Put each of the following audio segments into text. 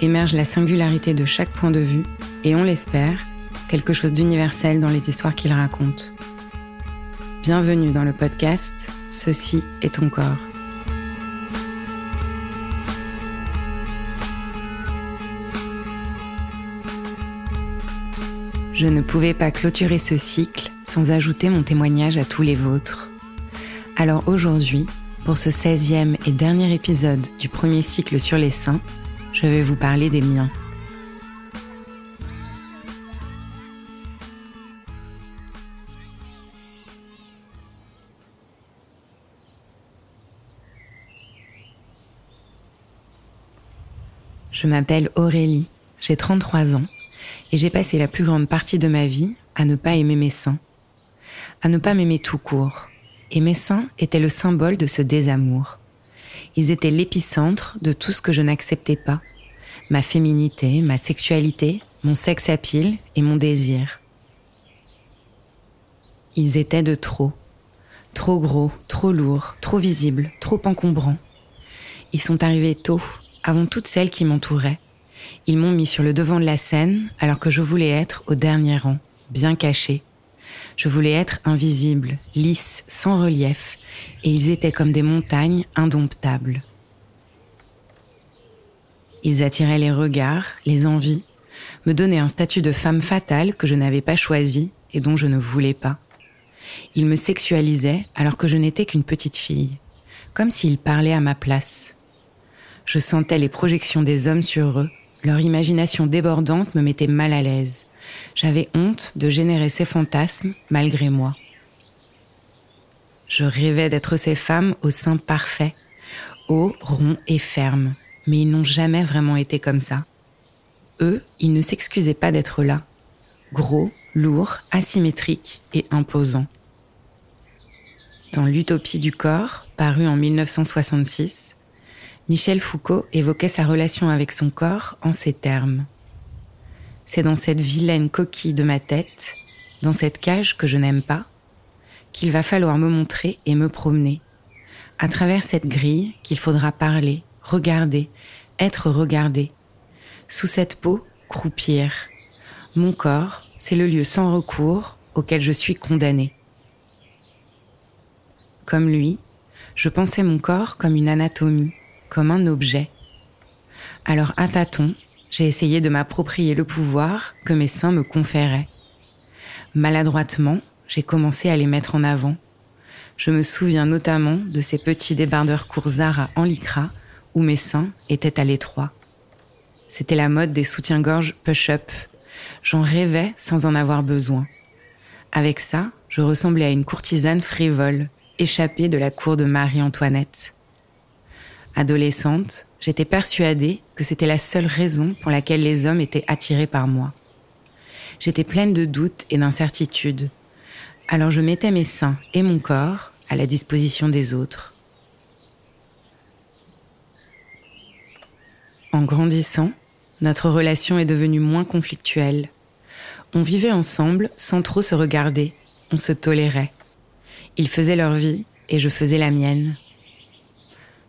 émerge la singularité de chaque point de vue et on l'espère, quelque chose d'universel dans les histoires qu'il raconte. Bienvenue dans le podcast Ceci est ton corps. Je ne pouvais pas clôturer ce cycle sans ajouter mon témoignage à tous les vôtres. Alors aujourd'hui, pour ce 16e et dernier épisode du premier cycle sur les seins, je vais vous parler des miens. Je m'appelle Aurélie, j'ai 33 ans et j'ai passé la plus grande partie de ma vie à ne pas aimer mes seins, à ne pas m'aimer tout court. Et mes seins étaient le symbole de ce désamour. Ils étaient l'épicentre de tout ce que je n'acceptais pas. Ma féminité, ma sexualité, mon sexe à pile et mon désir. Ils étaient de trop. Trop gros, trop lourds, trop visibles, trop encombrants. Ils sont arrivés tôt, avant toutes celles qui m'entouraient. Ils m'ont mis sur le devant de la scène alors que je voulais être au dernier rang, bien caché. Je voulais être invisible, lisse, sans relief, et ils étaient comme des montagnes indomptables. Ils attiraient les regards, les envies, me donnaient un statut de femme fatale que je n'avais pas choisi et dont je ne voulais pas. Ils me sexualisaient alors que je n'étais qu'une petite fille, comme s'ils parlaient à ma place. Je sentais les projections des hommes sur eux, leur imagination débordante me mettait mal à l'aise. J'avais honte de générer ces fantasmes malgré moi. Je rêvais d'être ces femmes au sein parfait, haut, rond et ferme, mais ils n'ont jamais vraiment été comme ça. Eux, ils ne s'excusaient pas d'être là. Gros, lourds, asymétriques et imposants. Dans L'Utopie du corps, paru en 1966, Michel Foucault évoquait sa relation avec son corps en ces termes. C'est dans cette vilaine coquille de ma tête, dans cette cage que je n'aime pas, qu'il va falloir me montrer et me promener. À travers cette grille qu'il faudra parler, regarder, être regardé. Sous cette peau, croupir. Mon corps, c'est le lieu sans recours auquel je suis condamnée. Comme lui, je pensais mon corps comme une anatomie, comme un objet. Alors à tâtons, j'ai essayé de m'approprier le pouvoir que mes seins me conféraient. Maladroitement, j'ai commencé à les mettre en avant. Je me souviens notamment de ces petits débardeurs courts Zara en lycra où mes seins étaient à l'étroit. C'était la mode des soutiens-gorge push-up. J'en rêvais sans en avoir besoin. Avec ça, je ressemblais à une courtisane frivole, échappée de la cour de Marie-Antoinette. Adolescente, j'étais persuadée que c'était la seule raison pour laquelle les hommes étaient attirés par moi. J'étais pleine de doutes et d'incertitudes. Alors je mettais mes seins et mon corps à la disposition des autres. En grandissant, notre relation est devenue moins conflictuelle. On vivait ensemble sans trop se regarder, on se tolérait. Ils faisaient leur vie et je faisais la mienne.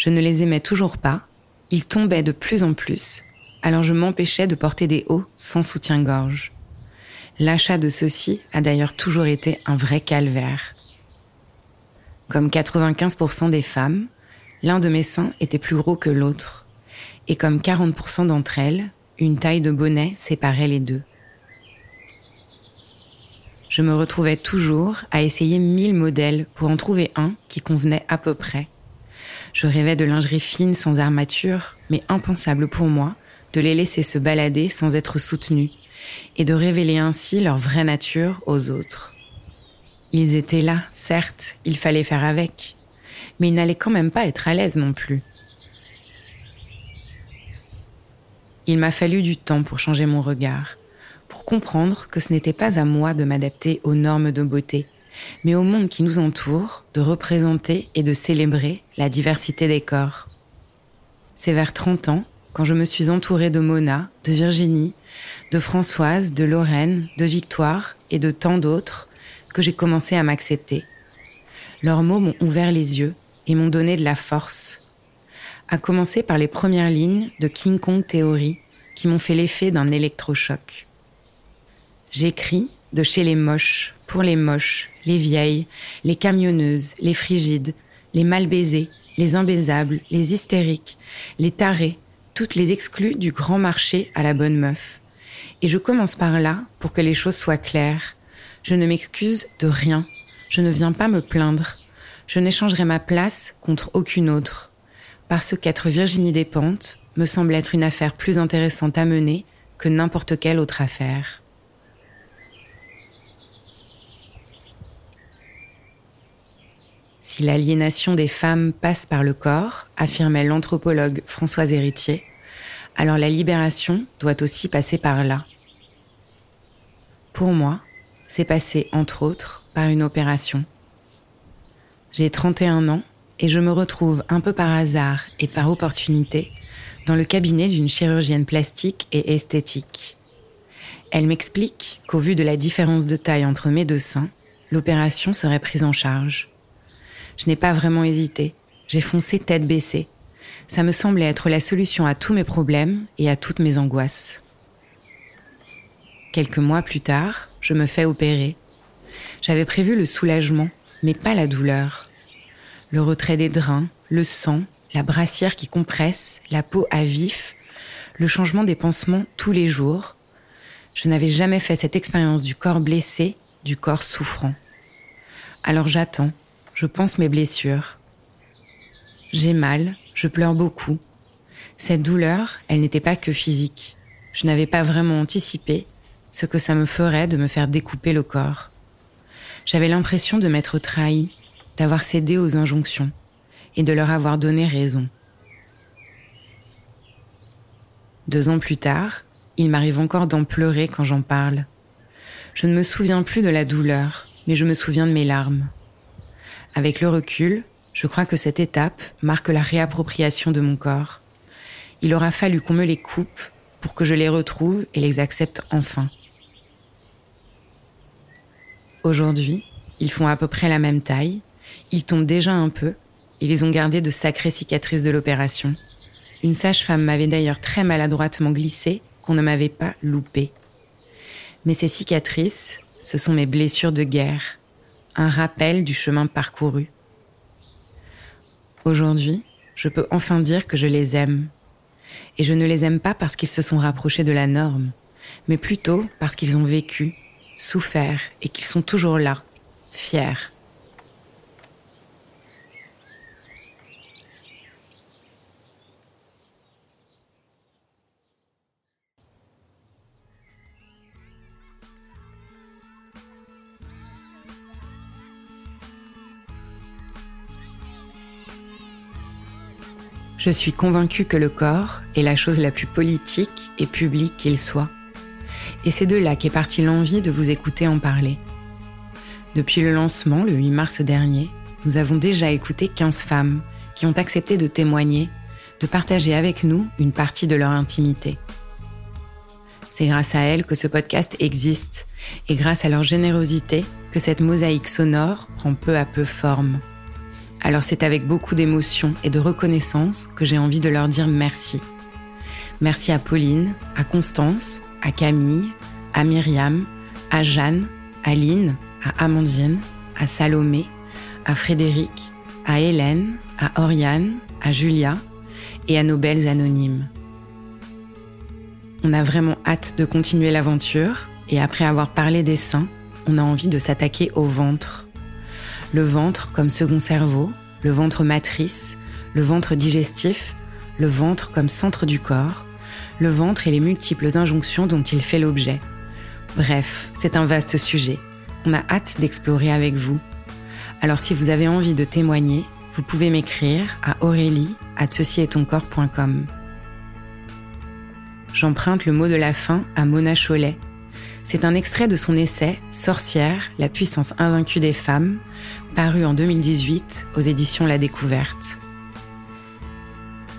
Je ne les aimais toujours pas, ils tombaient de plus en plus, alors je m'empêchais de porter des hauts sans soutien-gorge. L'achat de ceux-ci a d'ailleurs toujours été un vrai calvaire. Comme 95% des femmes, l'un de mes seins était plus gros que l'autre. Et comme 40% d'entre elles, une taille de bonnet séparait les deux. Je me retrouvais toujours à essayer mille modèles pour en trouver un qui convenait à peu près. Je rêvais de lingerie fine sans armature, mais impensable pour moi de les laisser se balader sans être soutenus et de révéler ainsi leur vraie nature aux autres. Ils étaient là, certes, il fallait faire avec, mais ils n'allaient quand même pas être à l'aise non plus. Il m'a fallu du temps pour changer mon regard, pour comprendre que ce n'était pas à moi de m'adapter aux normes de beauté, mais au monde qui nous entoure, de représenter et de célébrer la diversité des corps. C'est vers 30 ans, quand je me suis entourée de Mona, de Virginie, de Françoise, de Lorraine, de Victoire et de tant d'autres, que j'ai commencé à m'accepter. Leurs mots m'ont ouvert les yeux et m'ont donné de la force. À commencer par les premières lignes de King Kong Theory qui m'ont fait l'effet d'un électrochoc. J'écris de chez les moches, pour les moches, les vieilles, les camionneuses, les frigides, les mal baisés, les imbaisables, les hystériques, les tarés, toutes les exclues du grand marché à la bonne meuf. Et je commence par là pour que les choses soient claires. Je ne m'excuse de rien. Je ne viens pas me plaindre. Je n'échangerai ma place contre aucune autre. Parce qu'être Virginie Despentes me semble être une affaire plus intéressante à mener que n'importe quelle autre affaire. L'aliénation des femmes passe par le corps, affirmait l'anthropologue Françoise Héritier, alors la libération doit aussi passer par là. Pour moi, c'est passé, entre autres, par une opération. J'ai 31 ans et je me retrouve un peu par hasard et par opportunité dans le cabinet d'une chirurgienne plastique et esthétique. Elle m'explique qu'au vu de la différence de taille entre mes deux seins, l'opération serait prise en charge. Je n'ai pas vraiment hésité, j'ai foncé tête baissée. Ça me semblait être la solution à tous mes problèmes et à toutes mes angoisses. Quelques mois plus tard, je me fais opérer. J'avais prévu le soulagement, mais pas la douleur. Le retrait des drains, le sang, la brassière qui compresse, la peau à vif, le changement des pansements tous les jours. Je n'avais jamais fait cette expérience du corps blessé, du corps souffrant. Alors j'attends, je pense mes blessures. J'ai mal, je pleure beaucoup. Cette douleur, elle n'était pas que physique. Je n'avais pas vraiment anticipé ce que ça me ferait de me faire découper le corps. J'avais l'impression de m'être trahi, d'avoir cédé aux injonctions et de leur avoir donné raison. Deux ans plus tard, il m'arrive encore d'en pleurer quand j'en parle. Je ne me souviens plus de la douleur, mais je me souviens de mes larmes. Avec le recul, je crois que cette étape marque la réappropriation de mon corps. Il aura fallu qu'on me les coupe pour que je les retrouve et les accepte enfin. Aujourd'hui, ils font à peu près la même taille, ils tombent déjà un peu, ils ont gardé de sacrées cicatrices de l'opération. Une sage-femme m'avait d'ailleurs très maladroitement glissé qu'on ne m'avait pas loupé. Mais ces cicatrices, ce sont mes blessures de guerre, un rappel du chemin parcouru. Aujourd'hui, je peux enfin dire que je les aime. Et je ne les aime pas parce qu'ils se sont rapprochés de la norme, mais plutôt parce qu'ils ont vécu, souffert et qu'ils sont toujours là, fiers. Je suis convaincue que le corps est la chose la plus politique et publique qu'il soit. Et c'est de là qu'est partie l'envie de vous écouter en parler. Depuis le lancement, le 8 mars dernier, nous avons déjà écouté 15 femmes qui ont accepté de témoigner, de partager avec nous une partie de leur intimité. C'est grâce à elles que ce podcast existe et grâce à leur générosité que cette mosaïque sonore prend peu à peu forme. Alors c'est avec beaucoup d'émotion et de reconnaissance que j'ai envie de leur dire merci. Merci à Pauline, à Constance, à Camille, à Myriam, à Jeanne, à Lynn, à Amandine, à Salomé, à Frédéric, à Hélène, à Oriane, à Julia et à nos belles anonymes. On a vraiment hâte de continuer l'aventure et après avoir parlé des seins, on a envie de s'attaquer au ventre le ventre comme second cerveau, le ventre matrice, le ventre digestif, le ventre comme centre du corps, le ventre et les multiples injonctions dont il fait l'objet. Bref, c'est un vaste sujet. On a hâte d'explorer avec vous. Alors si vous avez envie de témoigner, vous pouvez m'écrire à aurélie at J'emprunte le mot de la fin à Mona Cholet, c'est un extrait de son essai Sorcière, la puissance invaincue des femmes, paru en 2018 aux éditions La Découverte.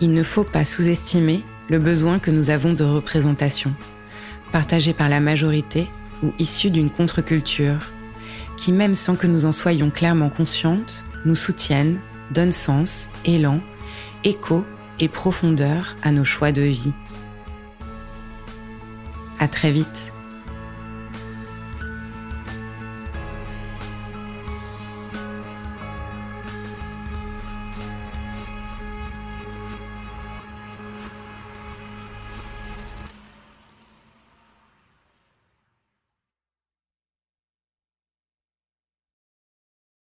Il ne faut pas sous-estimer le besoin que nous avons de représentation, partagée par la majorité ou issue d'une contre-culture, qui même sans que nous en soyons clairement conscientes, nous soutiennent, donnent sens, élan, écho et profondeur à nos choix de vie. À très vite